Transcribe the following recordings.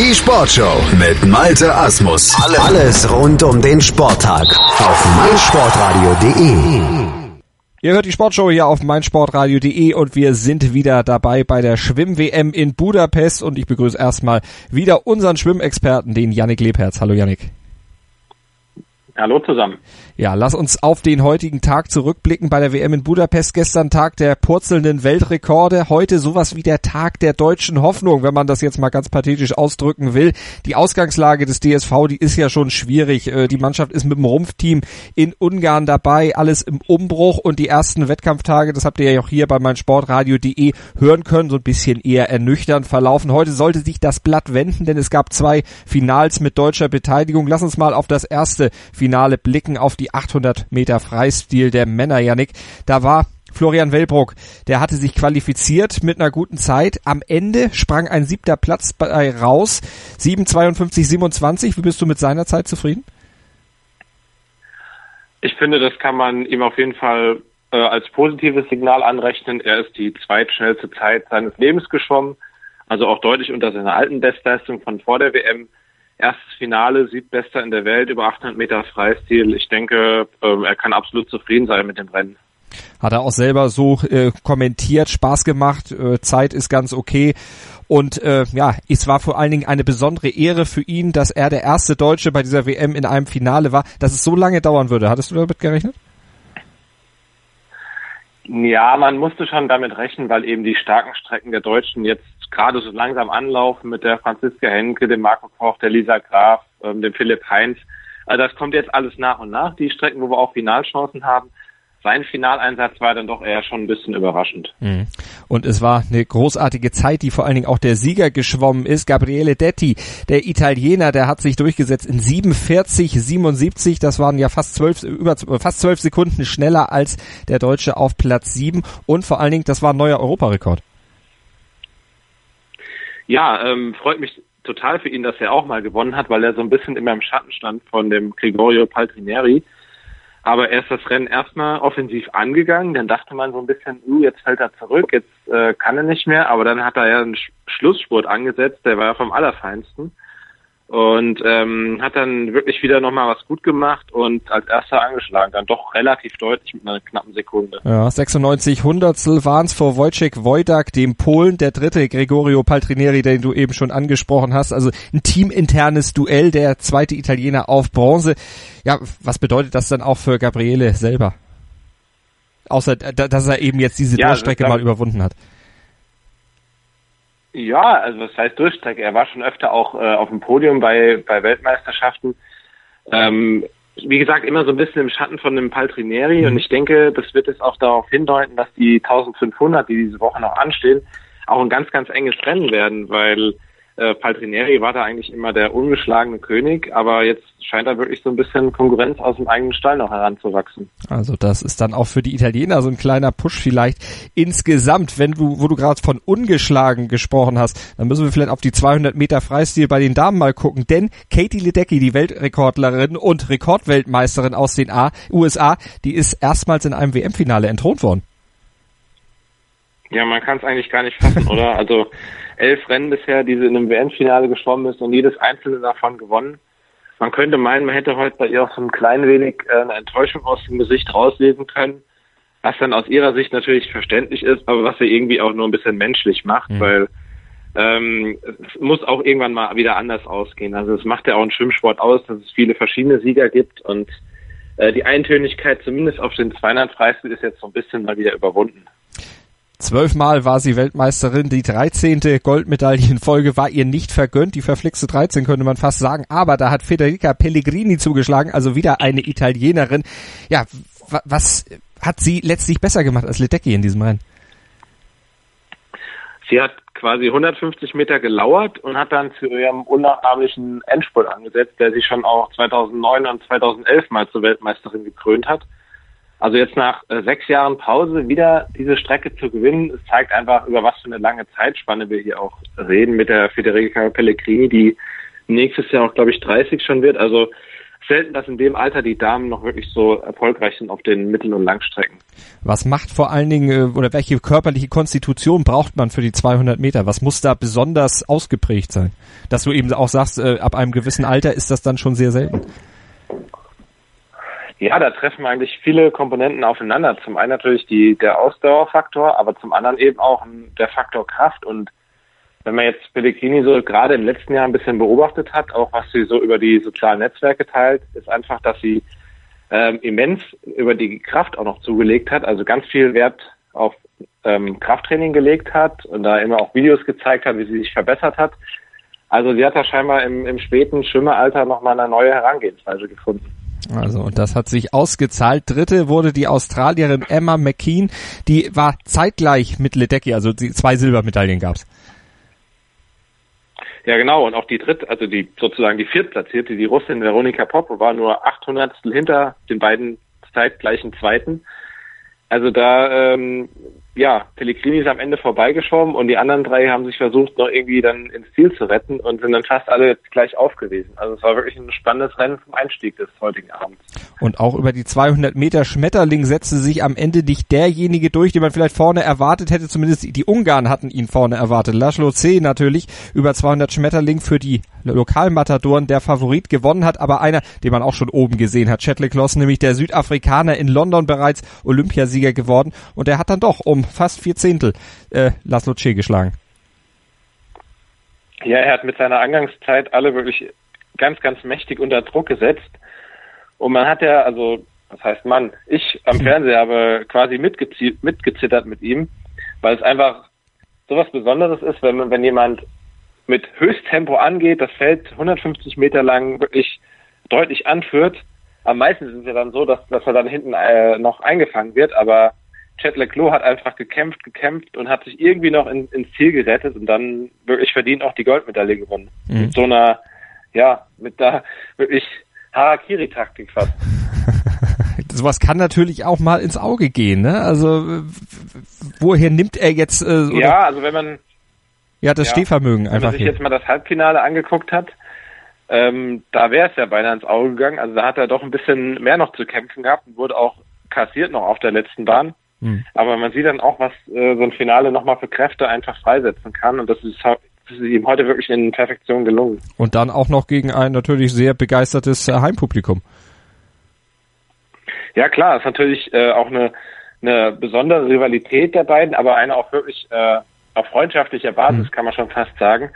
Die Sportshow mit Malte Asmus. Alles rund um den Sporttag auf meinsportradio.de. Ihr hört die Sportshow hier auf meinsportradio.de und wir sind wieder dabei bei der Schwimm-WM in Budapest und ich begrüße erstmal wieder unseren Schwimmexperten, den Yannick Lebherz. Hallo Yannick. Hallo zusammen. Ja, lass uns auf den heutigen Tag zurückblicken bei der WM in Budapest. Gestern Tag der purzelnden Weltrekorde. Heute sowas wie der Tag der deutschen Hoffnung, wenn man das jetzt mal ganz pathetisch ausdrücken will. Die Ausgangslage des DSV, die ist ja schon schwierig. Äh, die Mannschaft ist mit dem Rumpfteam in Ungarn dabei, alles im Umbruch und die ersten Wettkampftage, das habt ihr ja auch hier bei meinsportradio.de hören können, so ein bisschen eher ernüchternd verlaufen. Heute sollte sich das Blatt wenden, denn es gab zwei Finals mit deutscher Beteiligung. Lass uns mal auf das erste Finale Finale blicken auf die 800 Meter Freistil der Männer, Yannick. Da war Florian Wellbrock, der hatte sich qualifiziert mit einer guten Zeit. Am Ende sprang ein siebter Platz bei raus. 7,52, 27. Wie bist du mit seiner Zeit zufrieden? Ich finde, das kann man ihm auf jeden Fall äh, als positives Signal anrechnen. Er ist die zweitschnellste Zeit seines Lebens geschwommen, also auch deutlich unter seiner alten Bestleistung von vor der WM erstes Finale, siebtbester in der Welt, über 800 Meter Freistil. Ich denke, ähm, er kann absolut zufrieden sein mit dem Rennen. Hat er auch selber so äh, kommentiert, Spaß gemacht, äh, Zeit ist ganz okay. Und äh, ja, es war vor allen Dingen eine besondere Ehre für ihn, dass er der erste Deutsche bei dieser WM in einem Finale war, dass es so lange dauern würde. Hattest du damit gerechnet? Ja, man musste schon damit rechnen, weil eben die starken Strecken der Deutschen jetzt gerade so langsam anlaufen mit der Franziska Henke, dem Marco Koch, der Lisa Graf, ähm, dem Philipp Heinz. Also das kommt jetzt alles nach und nach, die Strecken, wo wir auch Finalchancen haben. Sein Finaleinsatz war dann doch eher schon ein bisschen überraschend. Mhm. Und es war eine großartige Zeit, die vor allen Dingen auch der Sieger geschwommen ist. Gabriele Detti, der Italiener, der hat sich durchgesetzt in 47, 77. Das waren ja fast zwölf, über, fast zwölf Sekunden schneller als der Deutsche auf Platz sieben. Und vor allen Dingen, das war ein neuer Europarekord. Ja, ähm, freut mich total für ihn, dass er auch mal gewonnen hat, weil er so ein bisschen immer im Schatten stand von dem Gregorio Paltrineri. Aber er ist das Rennen erstmal offensiv angegangen, dann dachte man so ein bisschen, uh, jetzt fällt er zurück, jetzt äh, kann er nicht mehr, aber dann hat er ja einen Schlussspurt angesetzt, der war ja vom Allerfeinsten und ähm, hat dann wirklich wieder nochmal was gut gemacht und als erster angeschlagen, dann doch relativ deutlich mit einer knappen Sekunde. Ja, 96 Hundertstel waren es vor Wojciech Wojdak, dem Polen, der dritte Gregorio Paltrinieri, den du eben schon angesprochen hast, also ein teaminternes Duell, der zweite Italiener auf Bronze. Ja, was bedeutet das dann auch für Gabriele selber? Außer, dass er eben jetzt diese ja, Durchstrecke mal überwunden hat. Ja, also das heißt Durchstrecke. Er war schon öfter auch äh, auf dem Podium bei, bei Weltmeisterschaften. Ähm, wie gesagt, immer so ein bisschen im Schatten von dem Paltrineri. Mhm. Und ich denke, das wird jetzt auch darauf hindeuten, dass die 1500, die diese Woche noch anstehen, auch ein ganz, ganz enges Rennen werden, weil äh, Paltrinieri war da eigentlich immer der ungeschlagene König, aber jetzt scheint da wirklich so ein bisschen Konkurrenz aus dem eigenen Stall noch heranzuwachsen. Also das ist dann auch für die Italiener so ein kleiner Push vielleicht insgesamt, wenn du, wo du gerade von ungeschlagen gesprochen hast, dann müssen wir vielleicht auf die 200 Meter Freistil bei den Damen mal gucken, denn Katie Ledecky, die Weltrekordlerin und Rekordweltmeisterin aus den A USA, die ist erstmals in einem WM-Finale entthront worden. Ja, man kann es eigentlich gar nicht fassen, oder? Also elf Rennen bisher, die sie in einem WM-Finale geschwommen ist und jedes einzelne davon gewonnen. Man könnte meinen, man hätte heute bei ihr auch so ein klein wenig äh, eine Enttäuschung aus dem Gesicht rauslesen können, was dann aus ihrer Sicht natürlich verständlich ist, aber was sie irgendwie auch nur ein bisschen menschlich macht, mhm. weil ähm, es muss auch irgendwann mal wieder anders ausgehen. Also es macht ja auch einen Schwimmsport aus, dass es viele verschiedene Sieger gibt und äh, die Eintönigkeit zumindest auf den 200 Freistil ist jetzt so ein bisschen mal wieder überwunden. Zwölfmal war sie Weltmeisterin. Die 13. Goldmedaille in Folge war ihr nicht vergönnt. Die verflixte 13 könnte man fast sagen. Aber da hat Federica Pellegrini zugeschlagen, also wieder eine Italienerin. Ja, was hat sie letztlich besser gemacht als Ledecky in diesem Rennen? Sie hat quasi 150 Meter gelauert und hat dann zu ihrem unnachahmlichen Endspurt angesetzt, der sie schon auch 2009 und 2011 mal zur Weltmeisterin gekrönt hat. Also jetzt nach äh, sechs Jahren Pause wieder diese Strecke zu gewinnen, es zeigt einfach, über was für eine lange Zeitspanne wir hier auch reden mit der Federica Pellegrini, die nächstes Jahr auch, glaube ich, 30 schon wird. Also selten, dass in dem Alter die Damen noch wirklich so erfolgreich sind auf den Mittel- und Langstrecken. Was macht vor allen Dingen äh, oder welche körperliche Konstitution braucht man für die 200 Meter? Was muss da besonders ausgeprägt sein? Dass du eben auch sagst, äh, ab einem gewissen Alter ist das dann schon sehr selten. Ja, da treffen eigentlich viele Komponenten aufeinander. Zum einen natürlich die, der Ausdauerfaktor, aber zum anderen eben auch der Faktor Kraft. Und wenn man jetzt Pellegrini so gerade im letzten Jahr ein bisschen beobachtet hat, auch was sie so über die sozialen Netzwerke teilt, ist einfach, dass sie ähm, immens über die Kraft auch noch zugelegt hat, also ganz viel Wert auf ähm, Krafttraining gelegt hat und da immer auch Videos gezeigt hat, wie sie sich verbessert hat. Also sie hat da scheinbar im, im späten Schwimmeralter nochmal eine neue Herangehensweise gefunden. Also, und das hat sich ausgezahlt. Dritte wurde die Australierin Emma McKean. Die war zeitgleich mit Ledecky, also die zwei Silbermedaillen gab's. Ja, genau. Und auch die dritte, also die sozusagen die viertplatzierte, die Russin Veronika Popp, war nur 800 hinter den beiden zeitgleichen Zweiten. Also da, ähm, ja, Pellegrini ist am Ende vorbeigeschoben und die anderen drei haben sich versucht, noch irgendwie dann ins Ziel zu retten und sind dann fast alle gleich auf gewesen. Also es war wirklich ein spannendes Rennen zum Einstieg des heutigen Abends. Und auch über die 200 Meter Schmetterling setzte sich am Ende nicht derjenige durch, den man vielleicht vorne erwartet hätte. Zumindest die Ungarn hatten ihn vorne erwartet. Laszlo C. natürlich über 200 Schmetterling für die Lokalmatadoren der Favorit gewonnen hat, aber einer, den man auch schon oben gesehen hat, Chetlik Kloss, nämlich der Südafrikaner in London bereits Olympiasieger geworden und der hat dann doch um fast vier Zehntel äh, Laszlo C. geschlagen. Ja, er hat mit seiner Angangszeit alle wirklich ganz, ganz mächtig unter Druck gesetzt. Und man hat ja, also, was heißt man? Ich am Fernseher habe quasi mitgezittert mit ihm, weil es einfach sowas Besonderes ist, wenn wenn jemand mit Höchsttempo angeht, das Feld 150 Meter lang wirklich deutlich anführt. Am meisten ist es ja dann so, dass, dass er dann hinten äh, noch eingefangen wird, aber Chet Leclos hat einfach gekämpft, gekämpft und hat sich irgendwie noch in, ins Ziel gerettet und dann wirklich verdient auch die Goldmedaille gewonnen. Mhm. Mit so einer, ja, mit da wirklich Harakiri-Taktik fast. Sowas kann natürlich auch mal ins Auge gehen, ne? Also woher nimmt er jetzt? Äh, ja, also wenn man ja das ja, Stehvermögen einfach. Wenn man sich hier. jetzt mal das Halbfinale angeguckt hat, ähm, da wäre es ja beinahe ins Auge gegangen. Also da hat er doch ein bisschen mehr noch zu kämpfen gehabt und wurde auch kassiert noch auf der letzten Bahn. Mhm. Aber man sieht dann auch, was äh, so ein Finale nochmal für Kräfte einfach freisetzen kann. Und das ist, das ist ihm heute wirklich in Perfektion gelungen. Und dann auch noch gegen ein natürlich sehr begeistertes äh, Heimpublikum. Ja klar, ist natürlich äh, auch eine, eine besondere Rivalität der beiden, aber eine auch wirklich äh, auf freundschaftlicher Basis, mhm. kann man schon fast sagen.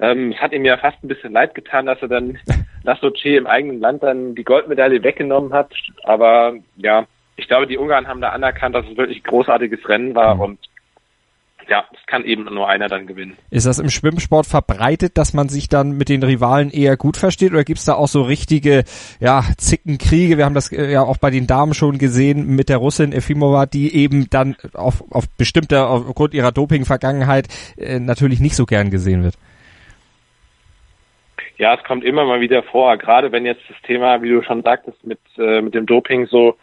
Ähm, es hat ihm ja fast ein bisschen leid getan, dass er dann Laszlo C im eigenen Land dann die Goldmedaille weggenommen hat. Aber ja, ich glaube, die Ungarn haben da anerkannt, dass es wirklich ein großartiges Rennen war mhm. und ja, es kann eben nur einer dann gewinnen. Ist das im Schwimmsport verbreitet, dass man sich dann mit den Rivalen eher gut versteht oder gibt's da auch so richtige ja, Zickenkriege? Wir haben das äh, ja auch bei den Damen schon gesehen mit der Russin Efimova, die eben dann auf, auf bestimmte, aufgrund ihrer Doping-Vergangenheit äh, natürlich nicht so gern gesehen wird. Ja, es kommt immer mal wieder vor, gerade wenn jetzt das Thema, wie du schon sagtest, mit, äh, mit dem Doping so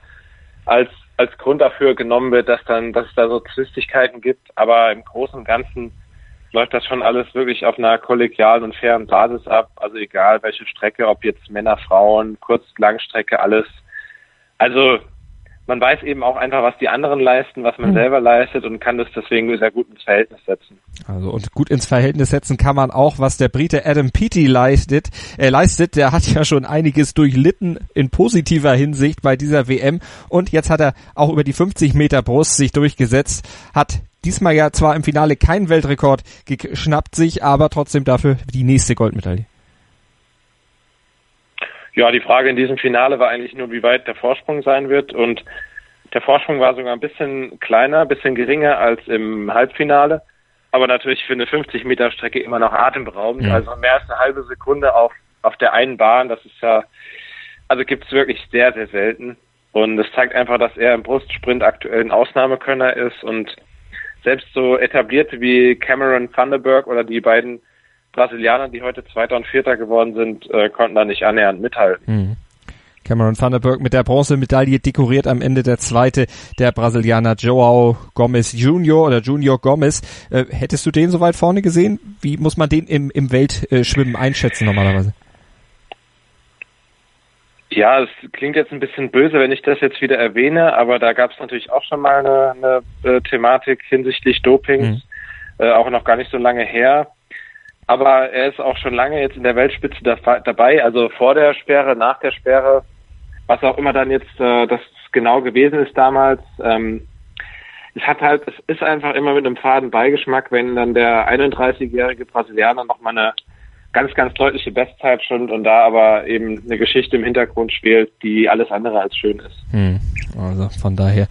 als, als Grund dafür genommen wird, dass dann, dass es da so Zwistigkeiten gibt. Aber im Großen und Ganzen läuft das schon alles wirklich auf einer kollegialen und fairen Basis ab. Also egal welche Strecke, ob jetzt Männer, Frauen, Kurz-, Langstrecke, alles. Also man weiß eben auch einfach, was die anderen leisten, was man mhm. selber leistet und kann das deswegen sehr gut ins Verhältnis setzen. Also und gut ins Verhältnis setzen kann man auch, was der Brite Adam Peaty leistet. Er leistet, der hat ja schon einiges durchlitten in positiver Hinsicht bei dieser WM und jetzt hat er auch über die 50 Meter Brust sich durchgesetzt, hat diesmal ja zwar im Finale keinen Weltrekord geschnappt sich, aber trotzdem dafür die nächste Goldmedaille. Ja, die Frage in diesem Finale war eigentlich nur, wie weit der Vorsprung sein wird. Und der Vorsprung war sogar ein bisschen kleiner, ein bisschen geringer als im Halbfinale. Aber natürlich für eine 50 Meter Strecke immer noch atemberaubend. Ja. Also mehr als eine halbe Sekunde auf, auf der einen Bahn. Das ist ja, also gibt es wirklich sehr, sehr selten. Und es zeigt einfach, dass er im Brustsprint aktuell ein Ausnahmekönner ist und selbst so etablierte wie Cameron Thunderberg oder die beiden Brasilianer, die heute Zweiter und Vierter geworden sind, äh, konnten da nicht annähernd mithalten. Mhm. Cameron Vanderberg mit der Bronzemedaille dekoriert am Ende der zweite der Brasilianer Joao Gomes Junior oder Junior Gomes. Äh, hättest du den so weit vorne gesehen? Wie muss man den im, im Weltschwimmen einschätzen normalerweise? Ja, es klingt jetzt ein bisschen böse, wenn ich das jetzt wieder erwähne, aber da gab es natürlich auch schon mal eine, eine äh, Thematik hinsichtlich Dopings, mhm. äh, auch noch gar nicht so lange her. Aber er ist auch schon lange jetzt in der Weltspitze da, dabei, also vor der Sperre, nach der Sperre, was auch immer dann jetzt äh, das genau gewesen ist damals. Ähm, es hat halt, es ist einfach immer mit einem faden Beigeschmack, wenn dann der 31-jährige Brasilianer nochmal eine ganz, ganz deutliche Bestzeit schon und da aber eben eine Geschichte im Hintergrund spielt, die alles andere als schön ist. Hm. Also von daher,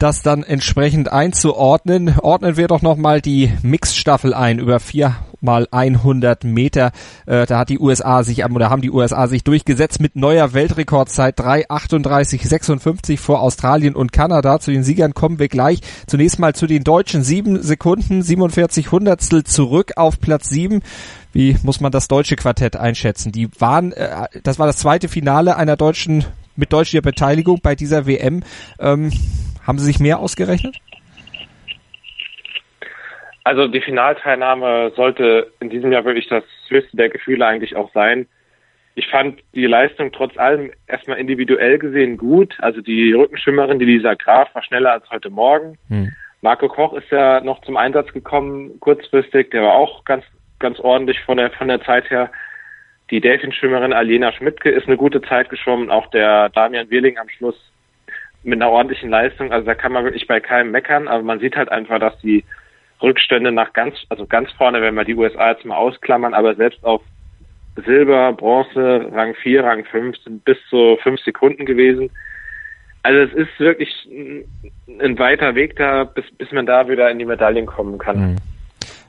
das dann entsprechend einzuordnen. Ordnen wir doch nochmal die Mixstaffel ein über vier mal 100 Meter. Äh, da hat die USA sich, oder haben die USA sich durchgesetzt mit neuer Weltrekordzeit 3,38,56 vor Australien und Kanada. Zu den Siegern kommen wir gleich. Zunächst mal zu den Deutschen. Sieben Sekunden, 47 Hundertstel zurück auf Platz sieben. Wie muss man das deutsche Quartett einschätzen? Die waren, äh, das war das zweite Finale einer deutschen, mit deutscher Beteiligung bei dieser WM. Ähm, haben Sie sich mehr ausgerechnet? Also die Finalteilnahme sollte in diesem Jahr wirklich das höchste der Gefühle eigentlich auch sein. Ich fand die Leistung trotz allem erstmal individuell gesehen gut. Also die Rückenschwimmerin, die Lisa Graf, war schneller als heute Morgen. Hm. Marco Koch ist ja noch zum Einsatz gekommen, kurzfristig. Der war auch ganz ganz ordentlich von der, von der Zeit her. Die Delfinschwimmerin Alena Schmidtke ist eine gute Zeit geschwommen, auch der Damian Wirling am Schluss mit einer ordentlichen Leistung. Also da kann man wirklich bei keinem meckern, aber man sieht halt einfach, dass die Rückstände nach ganz, also ganz vorne, wenn wir die USA jetzt mal ausklammern, aber selbst auf Silber, Bronze, Rang 4, Rang 5 sind bis zu fünf Sekunden gewesen. Also es ist wirklich ein weiter Weg da, bis, bis man da wieder in die Medaillen kommen kann. Mhm.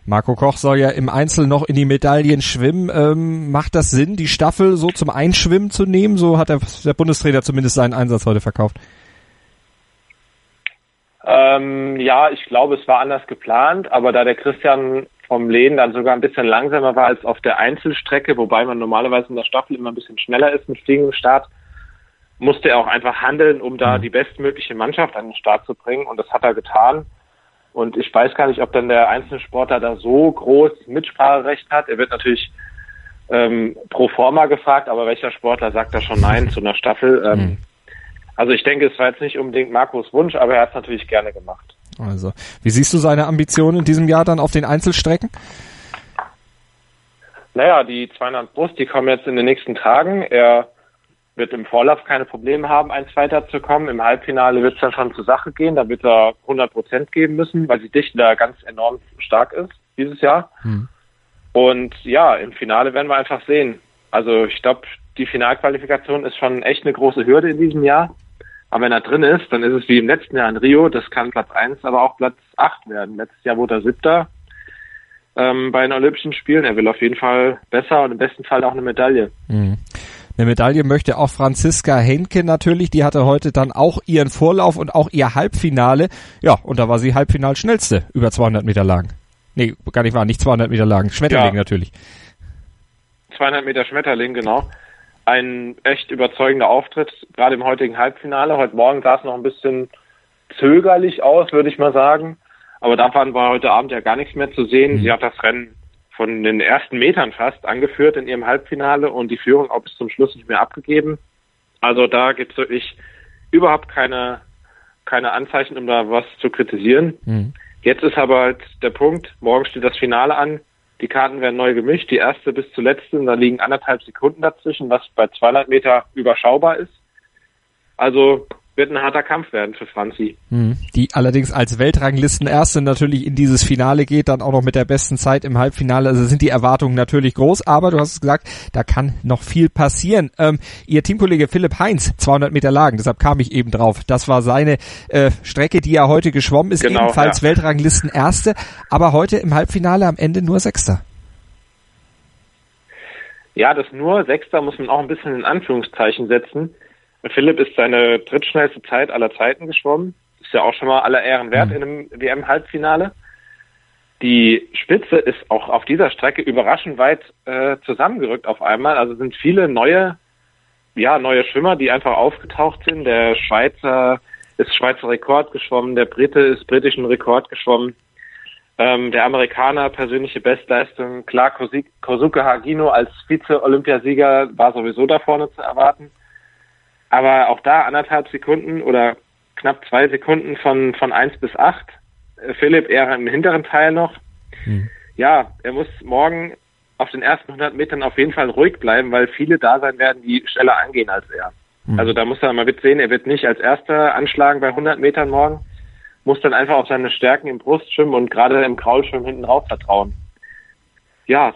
Marco Koch soll ja im Einzel noch in die Medaillen schwimmen. Ähm, macht das Sinn, die Staffel so zum Einschwimmen zu nehmen? So hat der, der Bundestrainer zumindest seinen Einsatz heute verkauft. Ähm, ja, ich glaube, es war anders geplant, aber da der Christian vom Lehn dann sogar ein bisschen langsamer war als auf der Einzelstrecke, wobei man normalerweise in der Staffel immer ein bisschen schneller ist mit fliegendem Start, musste er auch einfach handeln, um da mhm. die bestmögliche Mannschaft an den Start zu bringen und das hat er getan. Und ich weiß gar nicht, ob dann der einzelne Sportler da so groß Mitspracherecht hat. Er wird natürlich ähm, pro forma gefragt, aber welcher Sportler sagt da schon Nein zu einer Staffel? Ähm, mhm. Also ich denke, es war jetzt nicht unbedingt Markus Wunsch, aber er hat es natürlich gerne gemacht. Also, wie siehst du seine Ambitionen in diesem Jahr dann auf den Einzelstrecken? Naja, die 200 Brust, die kommen jetzt in den nächsten Tagen. Er wird im Vorlauf keine Probleme haben, eins weiterzukommen. Im Halbfinale wird es dann schon zur Sache gehen. Da wird er 100 Prozent geben müssen, weil die Dichte da ganz enorm stark ist dieses Jahr. Hm. Und ja, im Finale werden wir einfach sehen. Also ich glaube, die Finalqualifikation ist schon echt eine große Hürde in diesem Jahr. Aber wenn er drin ist, dann ist es wie im letzten Jahr in Rio. Das kann Platz eins, aber auch Platz acht werden. Letztes Jahr wurde er siebter ähm, bei den Olympischen Spielen. Er will auf jeden Fall besser und im besten Fall auch eine Medaille. Mhm. Eine Medaille möchte auch Franziska Henke natürlich. Die hatte heute dann auch ihren Vorlauf und auch ihr Halbfinale. Ja, und da war sie Halbfinal schnellste über 200 Meter lang. Nee, gar nicht wahr, nicht 200 Meter lang. Schmetterling ja. natürlich. 200 Meter Schmetterling, genau. Ein echt überzeugender Auftritt, gerade im heutigen Halbfinale. Heute Morgen sah es noch ein bisschen zögerlich aus, würde ich mal sagen. Aber davon war heute Abend ja gar nichts mehr zu sehen. Mhm. Sie hat das Rennen von den ersten Metern fast angeführt in ihrem Halbfinale und die Führung auch bis zum Schluss nicht mehr abgegeben. Also da gibt es wirklich überhaupt keine, keine Anzeichen, um da was zu kritisieren. Mhm. Jetzt ist aber halt der Punkt, morgen steht das Finale an, die Karten werden neu gemischt, die erste bis zur letzten, da liegen anderthalb Sekunden dazwischen, was bei 200 Meter überschaubar ist. Also wird ein harter Kampf werden für Franzi. Hm. Die allerdings als Weltranglisten-Erste natürlich in dieses Finale geht, dann auch noch mit der besten Zeit im Halbfinale. Also sind die Erwartungen natürlich groß, aber du hast es gesagt, da kann noch viel passieren. Ähm, ihr Teamkollege Philipp Heinz, 200 Meter Lagen, deshalb kam ich eben drauf. Das war seine äh, Strecke, die er heute geschwommen ist, genau, ebenfalls ja. Weltranglisten-Erste, aber heute im Halbfinale am Ende nur Sechster. Ja, das nur Sechster muss man auch ein bisschen in Anführungszeichen setzen. Philipp ist seine drittschnellste Zeit aller Zeiten geschwommen. Ist ja auch schon mal aller Ehren wert mhm. in einem WM-Halbfinale. Die Spitze ist auch auf dieser Strecke überraschend weit äh, zusammengerückt auf einmal. Also sind viele neue, ja, neue Schwimmer, die einfach aufgetaucht sind. Der Schweizer ist Schweizer Rekord geschwommen, der Brite ist britischen Rekord geschwommen. Ähm, der Amerikaner persönliche Bestleistung, klar, Kosuke Hagino als Vize-Olympiasieger war sowieso da vorne zu erwarten. Aber auch da anderthalb Sekunden oder knapp zwei Sekunden von, von eins bis acht. Äh, Philipp eher im hinteren Teil noch. Hm. Ja, er muss morgen auf den ersten 100 Metern auf jeden Fall ruhig bleiben, weil viele da sein werden, die schneller angehen als er. Hm. Also da muss er mal sehen, er wird nicht als erster anschlagen bei 100 Metern morgen, muss dann einfach auf seine Stärken im Brustschwimmen und gerade im Kraulschwimmen hinten raus vertrauen. Ja,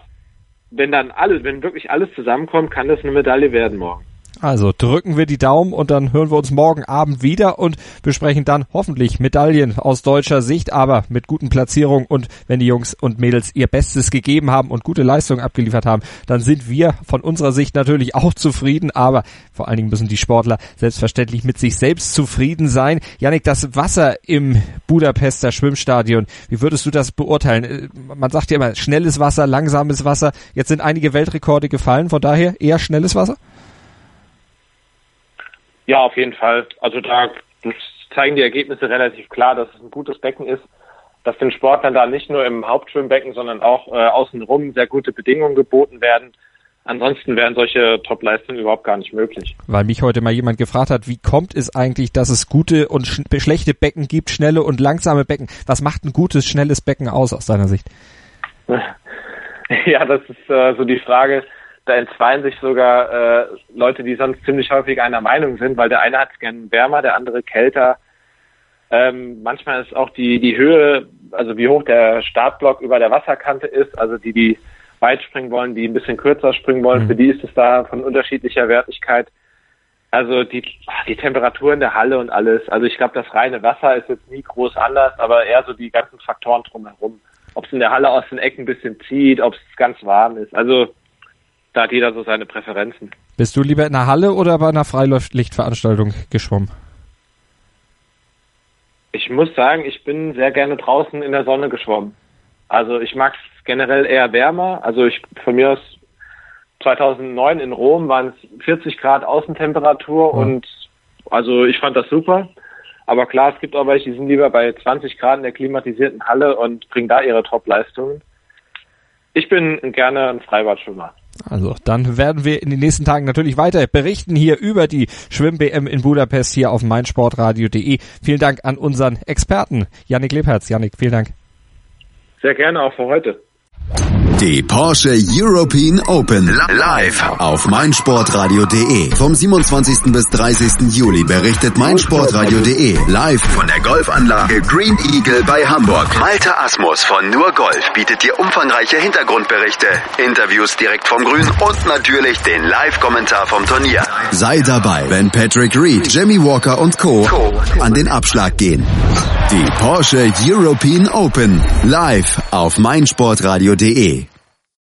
wenn dann alles, wenn wirklich alles zusammenkommt, kann das eine Medaille werden morgen. Also drücken wir die Daumen und dann hören wir uns morgen Abend wieder und besprechen dann hoffentlich Medaillen aus deutscher Sicht, aber mit guten Platzierungen und wenn die Jungs und Mädels ihr Bestes gegeben haben und gute Leistungen abgeliefert haben, dann sind wir von unserer Sicht natürlich auch zufrieden, aber vor allen Dingen müssen die Sportler selbstverständlich mit sich selbst zufrieden sein. Janik, das Wasser im Budapester Schwimmstadion, wie würdest du das beurteilen? Äh, man sagt ja immer schnelles Wasser, langsames Wasser. Jetzt sind einige Weltrekorde gefallen, von daher eher schnelles Wasser? Ja, auf jeden Fall. Also da zeigen die Ergebnisse relativ klar, dass es ein gutes Becken ist, dass den Sportlern da nicht nur im Hauptschwimmbecken, sondern auch äh, außenrum sehr gute Bedingungen geboten werden. Ansonsten wären solche Top-Leistungen überhaupt gar nicht möglich. Weil mich heute mal jemand gefragt hat, wie kommt es eigentlich, dass es gute und sch schlechte Becken gibt, schnelle und langsame Becken? Was macht ein gutes, schnelles Becken aus aus deiner Sicht? Ja, das ist äh, so die Frage da entzweien sich sogar äh, Leute, die sonst ziemlich häufig einer Meinung sind, weil der eine hat es gern wärmer, der andere kälter. Ähm, manchmal ist auch die, die Höhe, also wie hoch der Startblock über der Wasserkante ist, also die, die weit springen wollen, die ein bisschen kürzer springen wollen, mhm. für die ist es da von unterschiedlicher Wertigkeit. Also die, die Temperatur in der Halle und alles. Also ich glaube, das reine Wasser ist jetzt nie groß anders, aber eher so die ganzen Faktoren drumherum. Ob es in der Halle aus den Ecken ein bisschen zieht, ob es ganz warm ist. Also da hat jeder so seine Präferenzen. Bist du lieber in der Halle oder bei einer Freilichtveranstaltung geschwommen? Ich muss sagen, ich bin sehr gerne draußen in der Sonne geschwommen. Also ich mag es generell eher wärmer. Also ich von mir aus 2009 in Rom waren es 40 Grad Außentemperatur ja. und also ich fand das super. Aber klar, es gibt auch welche, die sind lieber bei 20 Grad in der klimatisierten Halle und bringen da ihre Top-Leistungen. Ich bin gerne ein Freibadschwimmer. Also dann werden wir in den nächsten Tagen natürlich weiter berichten hier über die Schwimm-BM in Budapest hier auf meinsportradio.de. Vielen Dank an unseren Experten, Yannick Lebherz. Yannick, vielen Dank. Sehr gerne auch für heute. Die Porsche European Open live auf meinsportradio.de. Vom 27. bis 30. Juli berichtet meinsportradio.de live von der Golfanlage Green Eagle bei Hamburg. Malte Asmus von Nur Golf bietet dir umfangreiche Hintergrundberichte, Interviews direkt vom Grün und natürlich den Live-Kommentar vom Turnier. Sei dabei, wenn Patrick Reed, Jimmy Walker und Co. an den Abschlag gehen. Die Porsche European Open live auf meinsportradio.de.